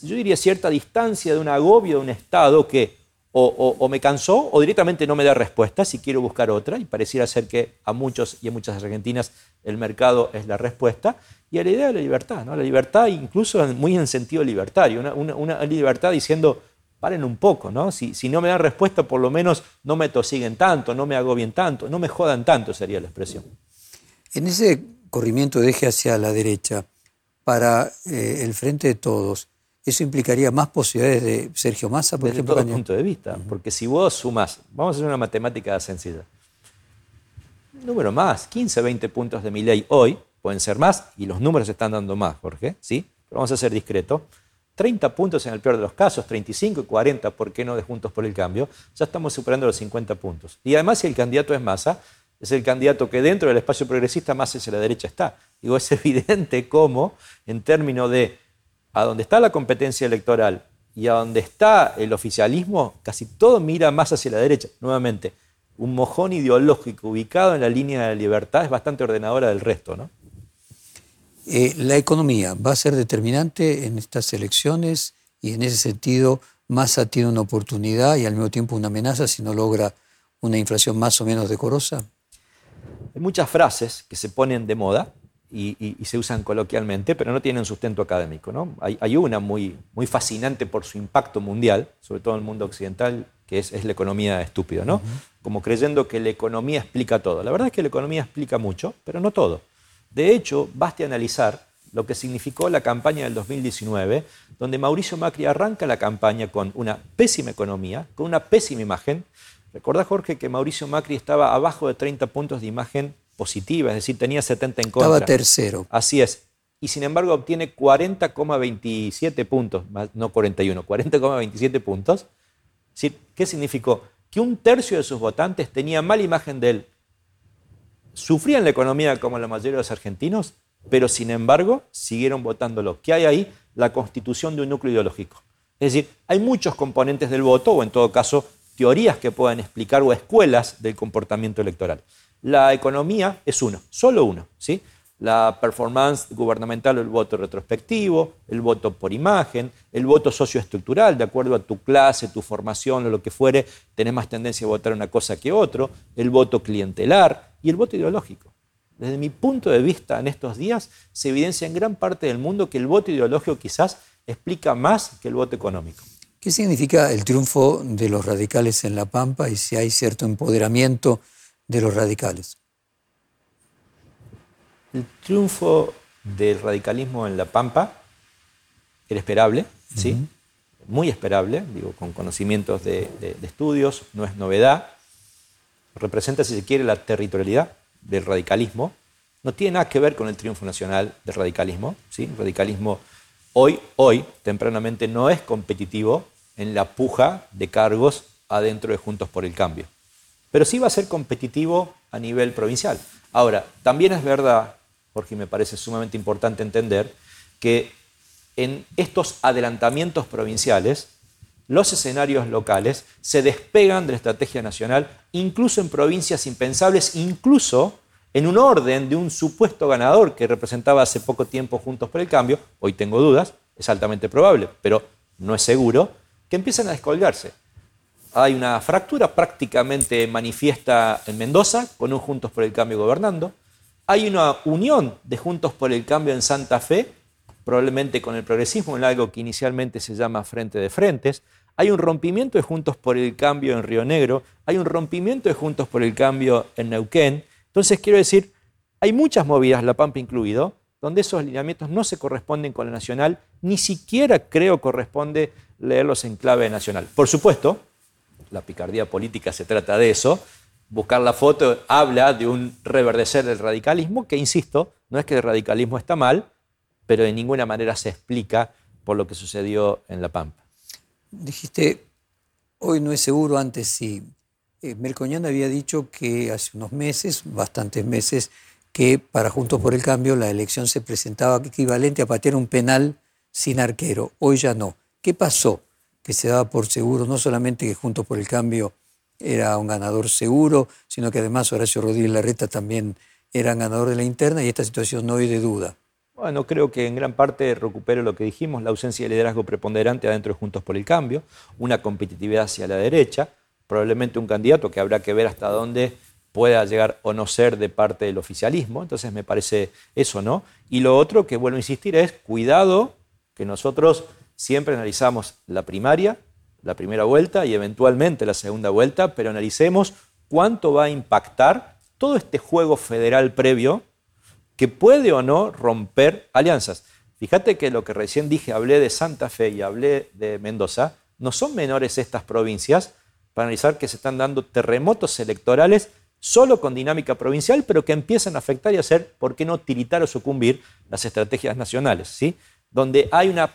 yo diría, cierta distancia de un agobio de un Estado que o, me cansó o directamente no me da respuesta si quiero buscar otra, y pareciera ser que a muchos y a muchas argentinas el mercado es la respuesta, y a la idea de la libertad, ¿no? la libertad incluso muy en sentido libertario, una, libertad diciendo, paren un poco, ¿no? Si, si, no me dan respuesta, por lo menos no me tosiguen tanto, no me agobien tanto, no me jodan tanto, sería la expresión. En ese corrimiento de eje hacia la derecha, para eh, el frente de todos, eso implicaría más posibilidades de Sergio Massa, por Desde ejemplo. Desde todo punto de vista, porque si vos sumas, vamos a hacer una matemática sencilla, número más, 15, 20 puntos de mi ley hoy, pueden ser más, y los números están dando más, Jorge, ¿sí? Pero vamos a ser discretos. 30 puntos en el peor de los casos, 35 y 40, ¿por qué no de Juntos por el Cambio? Ya estamos superando los 50 puntos. Y además, si el candidato es Massa, es el candidato que dentro del espacio progresista más hacia la derecha está. Digo, es evidente cómo, en términos de a donde está la competencia electoral y a donde está el oficialismo, casi todo mira más hacia la derecha. Nuevamente, un mojón ideológico ubicado en la línea de la libertad es bastante ordenadora del resto, ¿no? Eh, la economía va a ser determinante en estas elecciones y en ese sentido Massa tiene una oportunidad y al mismo tiempo una amenaza si no logra una inflación más o menos decorosa. Hay muchas frases que se ponen de moda y, se usan coloquialmente, pero no tienen sustento académico. ¿no? Hay, una muy, muy fascinante por su impacto mundial, sobre todo en el mundo occidental, que es, la economía estúpida, ¿no? como creyendo que la economía explica todo. La verdad es que la economía explica mucho, pero no todo. De hecho, baste analizar lo que significó la campaña del 2019, donde Mauricio Macri arranca la campaña con una pésima economía, con una pésima imagen. Recordá, Jorge, que Mauricio Macri estaba abajo de 30 puntos de imagen positiva, es decir, tenía 70 en contra. Estaba tercero. Así es. Y sin embargo obtiene 40,27 puntos, no 41, 40,27 puntos, ¿Qué significó? Que un tercio de sus votantes tenía mala imagen de él. Sufrían la economía como la mayoría de los argentinos, pero sin embargo siguieron votándolo. ¿Qué hay ahí? La constitución de un núcleo ideológico. Es decir, hay muchos componentes del voto, o en todo caso, teorías que puedan explicar o escuelas del comportamiento electoral. La economía es uno, solo uno. ¿sí? La performance gubernamental el voto retrospectivo, el voto por imagen, el voto socioestructural, de acuerdo a tu clase, tu formación lo que fuere, tenés más tendencia a votar una cosa que otro, el voto clientelar y el voto ideológico. Desde mi punto de vista, en estos días se evidencia en gran parte del mundo que el voto ideológico quizás explica más que el voto económico. ¿Qué significa el triunfo de los radicales en La Pampa y si hay cierto empoderamiento de los radicales? El triunfo del radicalismo en La Pampa era esperable, ¿sí? Muy esperable, digo, con conocimientos de, de estudios, no es novedad. Representa, si se quiere, la territorialidad del radicalismo. No tiene nada que ver con el triunfo nacional del radicalismo. ¿sí? El radicalismo hoy, hoy, tempranamente, no es competitivo en la puja de cargos adentro de Juntos por el Cambio. Pero sí va a ser competitivo a nivel provincial. Ahora, también es verdad, porque me parece sumamente importante entender, que en estos adelantamientos provinciales, los escenarios locales se despegan de la estrategia nacional, incluso en provincias impensables, incluso en un orden de un supuesto ganador que representaba hace poco tiempo Juntos por el Cambio, hoy tengo dudas, es altamente probable, pero no es seguro, que empiezan a descolgarse. Hay una fractura prácticamente manifiesta en Mendoza, con un Juntos por el Cambio gobernando. Hay una unión de Juntos por el Cambio en Santa Fe, probablemente con el progresismo, en algo que inicialmente se llama Frente de Frentes. Hay un rompimiento de Juntos por el Cambio en Río Negro, hay un rompimiento de Juntos por el Cambio en Neuquén. Entonces, quiero decir, hay muchas movidas, La Pampa incluido, donde esos lineamientos no se corresponden con la nacional, ni siquiera creo corresponde leerlos en clave nacional. Por supuesto, la picardía política se trata de eso. Buscar la foto habla de un reverdecer del radicalismo, que insisto, no es que el radicalismo está mal, pero de ninguna manera se explica por lo que sucedió en La Pampa. Dijiste, hoy no es seguro, antes sí. Eh, Melcoñán había dicho que hace unos meses, bastantes meses, que para Juntos por el Cambio la elección se presentaba equivalente a patear un penal sin arquero. Hoy ya no. ¿Qué pasó? Que se daba por seguro no solamente que Juntos por el Cambio era un ganador seguro, sino que además Horacio Rodríguez Larreta también era ganador de la interna y esta situación no hay de duda. Bueno, creo que en gran parte recupero lo que dijimos, la ausencia de liderazgo preponderante adentro de Juntos por el Cambio, una competitividad hacia la derecha, probablemente un candidato que habrá que ver hasta dónde pueda llegar o no ser de parte del oficialismo, entonces me parece eso, ¿no? Y lo otro que vuelvo a insistir es cuidado que nosotros Siempre analizamos la primaria, la primera vuelta y eventualmente la segunda vuelta, pero analicemos cuánto va a impactar todo este juego federal previo que puede o no romper alianzas. Fíjate que lo que recién dije, hablé de Santa Fe y hablé de Mendoza, no son menores estas provincias para analizar que se están dando terremotos electorales solo con dinámica provincial, pero que empiezan a afectar y hacer, ¿por qué no tiritar o sucumbir las estrategias nacionales? ¿sí? Donde hay una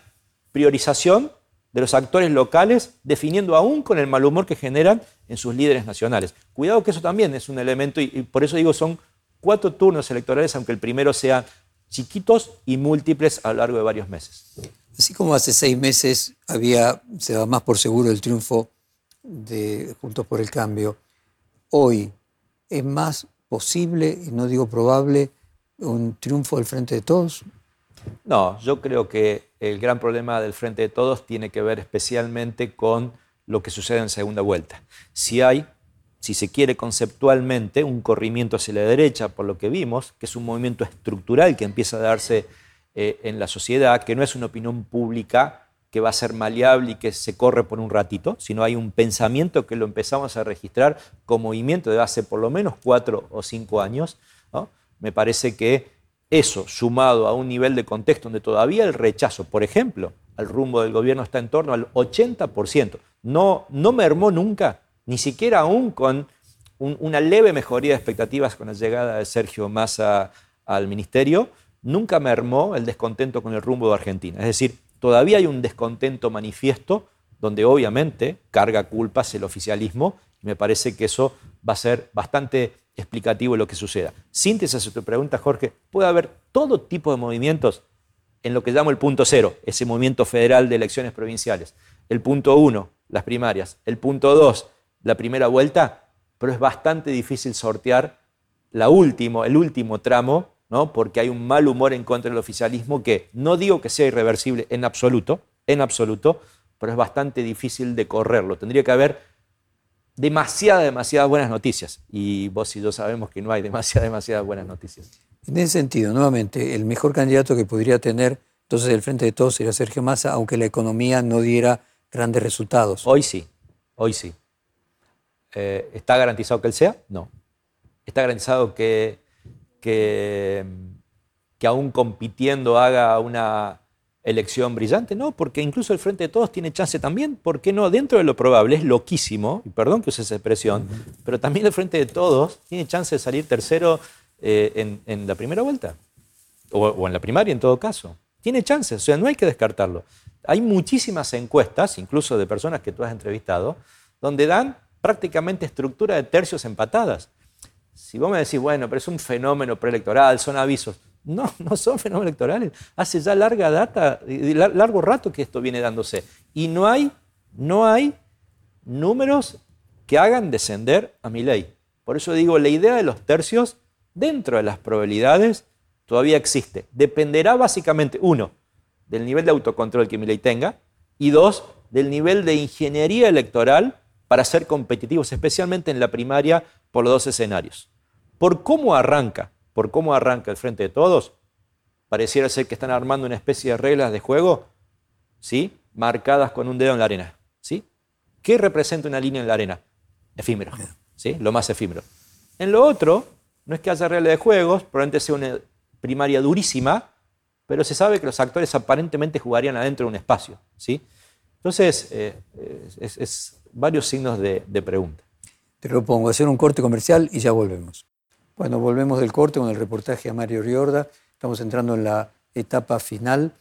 priorización de los actores locales, definiendo aún con el mal humor que generan en sus líderes nacionales. Cuidado que eso también es un elemento, y, por eso digo, son cuatro turnos electorales, aunque el primero sea chiquitos y múltiples a lo largo de varios meses. Así como hace seis meses había, se da más por seguro el triunfo de Juntos por el Cambio, hoy es más posible, y no digo probable, un triunfo del Frente de Todos. No, yo creo que el gran problema del Frente de Todos tiene que ver especialmente con lo que sucede en segunda vuelta. Si hay, si se quiere conceptualmente, un corrimiento hacia la derecha, por lo que vimos, que es un movimiento estructural que empieza a darse eh, en la sociedad, que no es una opinión pública que va a ser maleable y que se corre por un ratito, sino hay un pensamiento que lo empezamos a registrar como movimiento de hace por lo menos cuatro o cinco años. Me parece que eso, sumado a un nivel de contexto donde todavía el rechazo, por ejemplo, al rumbo del gobierno está en torno al 80%, no, no mermó nunca, ni siquiera aún con una leve mejoría de expectativas con la llegada de Sergio Massa al ministerio, nunca mermó el descontento con el rumbo de Argentina. Es decir, todavía hay un descontento manifiesto donde obviamente carga culpas el oficialismo. Y me parece que eso va a ser bastante explicativo de lo que suceda. Síntesis a tu pregunta, Jorge, puede haber todo tipo de movimientos en lo que llamo el punto cero, ese movimiento federal de elecciones provinciales. El punto uno, las primarias. El punto dos, la primera vuelta, pero es bastante difícil sortear la último, el último tramo, ¿no? porque hay un mal humor en contra del oficialismo que no digo que sea irreversible en absoluto, en absoluto, pero es bastante difícil de correrlo. Tendría que haber demasiadas, demasiadas buenas noticias. Y vos y yo sabemos que no hay demasiadas, demasiadas buenas noticias. En ese sentido, nuevamente, el mejor candidato que podría tener entonces el frente de todos sería Sergio Massa, aunque la economía no diera grandes resultados. Hoy sí, hoy sí. Eh, ¿Está garantizado que él sea? No. ¿Está garantizado que, que, que aún compitiendo haga una elección brillante? No, porque incluso el Frente de Todos tiene chance también, ¿por qué no? Dentro de lo probable, es loquísimo, y perdón que use esa expresión, pero también el Frente de Todos tiene chance de salir tercero eh, en, la primera vuelta, o, o en la primaria en todo caso. Tiene chance, o sea, no hay que descartarlo. Hay muchísimas encuestas, incluso de personas que tú has entrevistado, donde dan prácticamente estructura de tercios empatadas. Si vos me decís, bueno, pero es un fenómeno preelectoral, son avisos. No, no son fenómenos electorales. Hace ya larga data, largo rato que esto viene dándose. Y no hay, no hay números que hagan descender a mi ley. Por eso digo, la idea de los tercios, dentro de las probabilidades, todavía existe. Dependerá básicamente, uno, del nivel de autocontrol que mi ley tenga, y dos, del nivel de ingeniería electoral para ser competitivos, especialmente en la primaria, por los dos escenarios. Por cómo arranca, por cómo arranca el frente de todos, pareciera ser que están armando una especie de reglas de juego, ¿sí? Marcadas con un dedo en la arena, ¿sí? ¿Qué representa una línea en la arena? Efímero, ¿sí? Lo más efímero. En lo otro, no es que haya reglas de juegos, probablemente sea una primaria durísima, pero se sabe que los actores aparentemente jugarían adentro de un espacio, ¿sí? Entonces, eh, es varios signos de, pregunta. Te propongo hacer un corte comercial y ya volvemos. Bueno, volvemos del corte con el reportaje a Mario Riorda. Estamos entrando en la etapa final.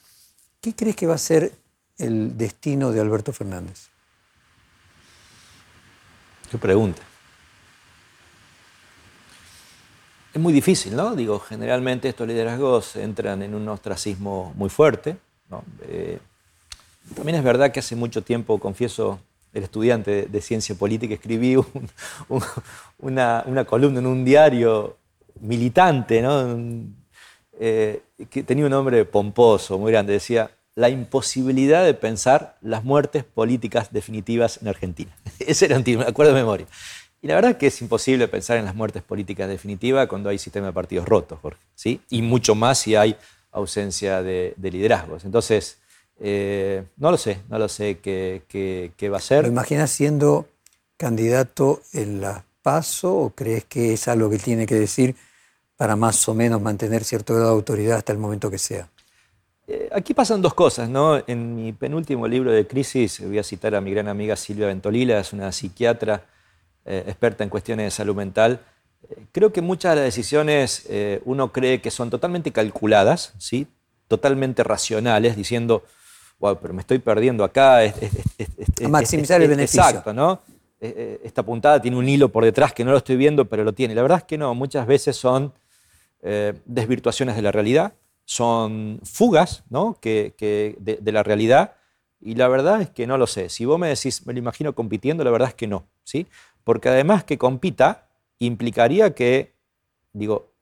¿Qué crees que va a ser el destino de Alberto Fernández? Qué pregunta. Es muy difícil, ¿no? Digo, generalmente estos liderazgos entran en un ostracismo muy fuerte. Eh, también es verdad que hace mucho tiempo, confieso, el estudiante de ciencia política, escribí una, columna en un diario militante, eh, que tenía un nombre pomposo, muy grande, decía, la imposibilidad de pensar las muertes políticas definitivas en Argentina. Ese era un me acuerdo de memoria. Y la verdad es que es imposible pensar en las muertes políticas definitivas cuando hay sistema de partidos rotos, Jorge, ¿sí? Y mucho más si hay ausencia de liderazgos. Entonces, eh, no lo sé, no lo sé qué, va a ser. ¿Lo imaginas siendo candidato en la PASO o crees que es algo que tiene que decir para más o menos mantener cierto grado de autoridad hasta el momento que sea? Eh, aquí pasan dos cosas, ¿no? En mi penúltimo libro de crisis voy a citar a mi gran amiga Silvia Ventolila, es una psiquiatra eh, experta en cuestiones de salud mental. creo que muchas de las decisiones uno cree que son totalmente calculadas, ¿sí? totalmente racionales, diciendo, pero me estoy perdiendo acá. maximizar el beneficio. Exacto, ¿no? Eh, eh, esta puntada tiene un hilo por detrás que no lo estoy viendo, pero lo tiene. La verdad es que no, muchas veces son eh, desvirtuaciones de la realidad, son fugas ¿no? que, de, la realidad, y la verdad es que no lo sé. Si vos me decís, me lo imagino compitiendo, la verdad es que no, ¿sí? Porque además que compita implicaría que, digo,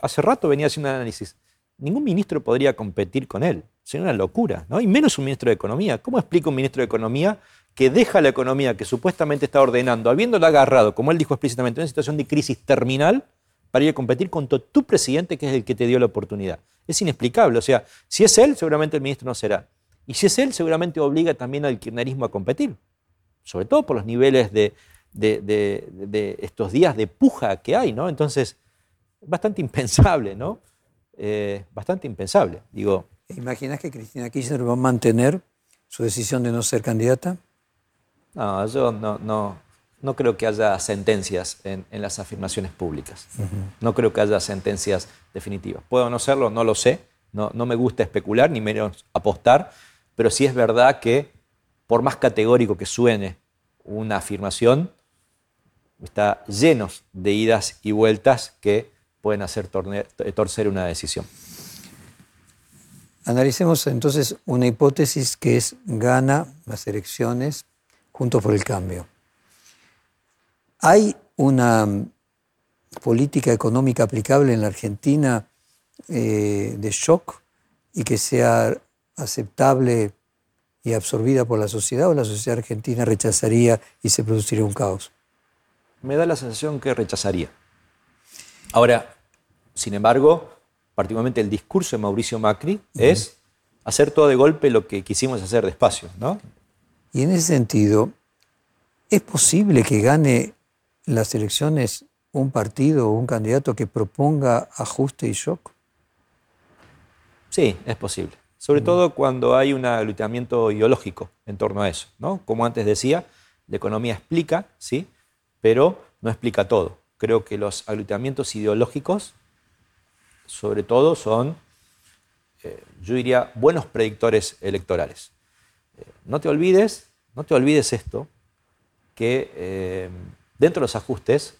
hace rato venía haciendo un análisis, ningún ministro podría competir con él. Sería una locura, ¿no? Y menos un ministro de Economía. ¿Cómo explica un ministro de Economía que deja la economía que supuestamente está ordenando, habiéndola agarrado, como él dijo explícitamente, en una situación de crisis terminal, para ir a competir con tu presidente, que es el que te dio la oportunidad? Es inexplicable. O sea, si es él, seguramente el ministro no será. Y si es él, seguramente obliga también al kirchnerismo a competir. Sobre todo por los niveles de, de estos días de puja que hay, ¿no? Entonces, bastante impensable, ¿no? Eh, bastante impensable. Digo, ¿Imaginas que Cristina Kirchner va a mantener su decisión de no ser candidata? No, yo no, no, no creo que haya sentencias en, las afirmaciones públicas. No creo que haya sentencias definitivas. Puedo no serlo, no lo sé. No, no me gusta especular, ni menos apostar, pero sí es verdad que por más categórico que suene una afirmación, está lleno de idas y vueltas que pueden hacer torcer una decisión. Analicemos entonces una hipótesis que es gana las elecciones junto por el cambio. ¿Hay una política económica aplicable en la Argentina eh, de shock y que sea aceptable y absorbida por la sociedad o la sociedad argentina rechazaría y se produciría un caos? Me da la sensación que rechazaría. Ahora, sin embargo, particularmente el discurso de Mauricio Macri es hacer todo de golpe lo que quisimos hacer despacio, ¿no? Y en ese sentido, ¿es posible que gane las elecciones un partido o un candidato que proponga ajuste y shock? Sí, es posible. Sobre todo cuando hay un aglutinamiento ideológico en torno a eso. ¿no? Como antes decía, la economía explica, ¿sí? pero no explica todo. Creo que los aglutinamientos ideológicos, sobre todo, son, eh, yo diría, buenos predictores electorales. Eh, no te olvides, no te olvides esto, que eh, dentro de los ajustes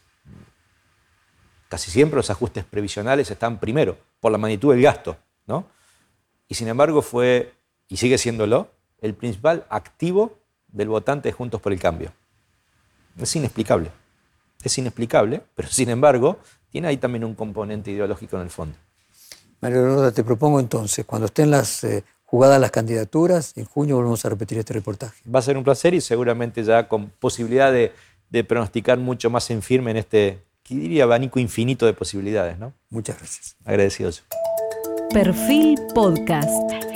casi siempre los ajustes previsionales están primero, por la magnitud del gasto, ¿no? Y sin embargo fue, y sigue siéndolo, el principal activo del votante de Juntos por el Cambio. Es inexplicable. Es inexplicable, pero sin embargo tiene ahí también un componente ideológico en el fondo. Mario Roda, te propongo entonces, cuando estén las eh, jugadas las candidaturas, en junio volvemos a repetir este reportaje. Va a ser un placer y seguramente ya con posibilidad de, de pronosticar mucho más en firme en este que diría abanico infinito de posibilidades, ¿no? Muchas gracias. Agradecido. Perfil Podcast.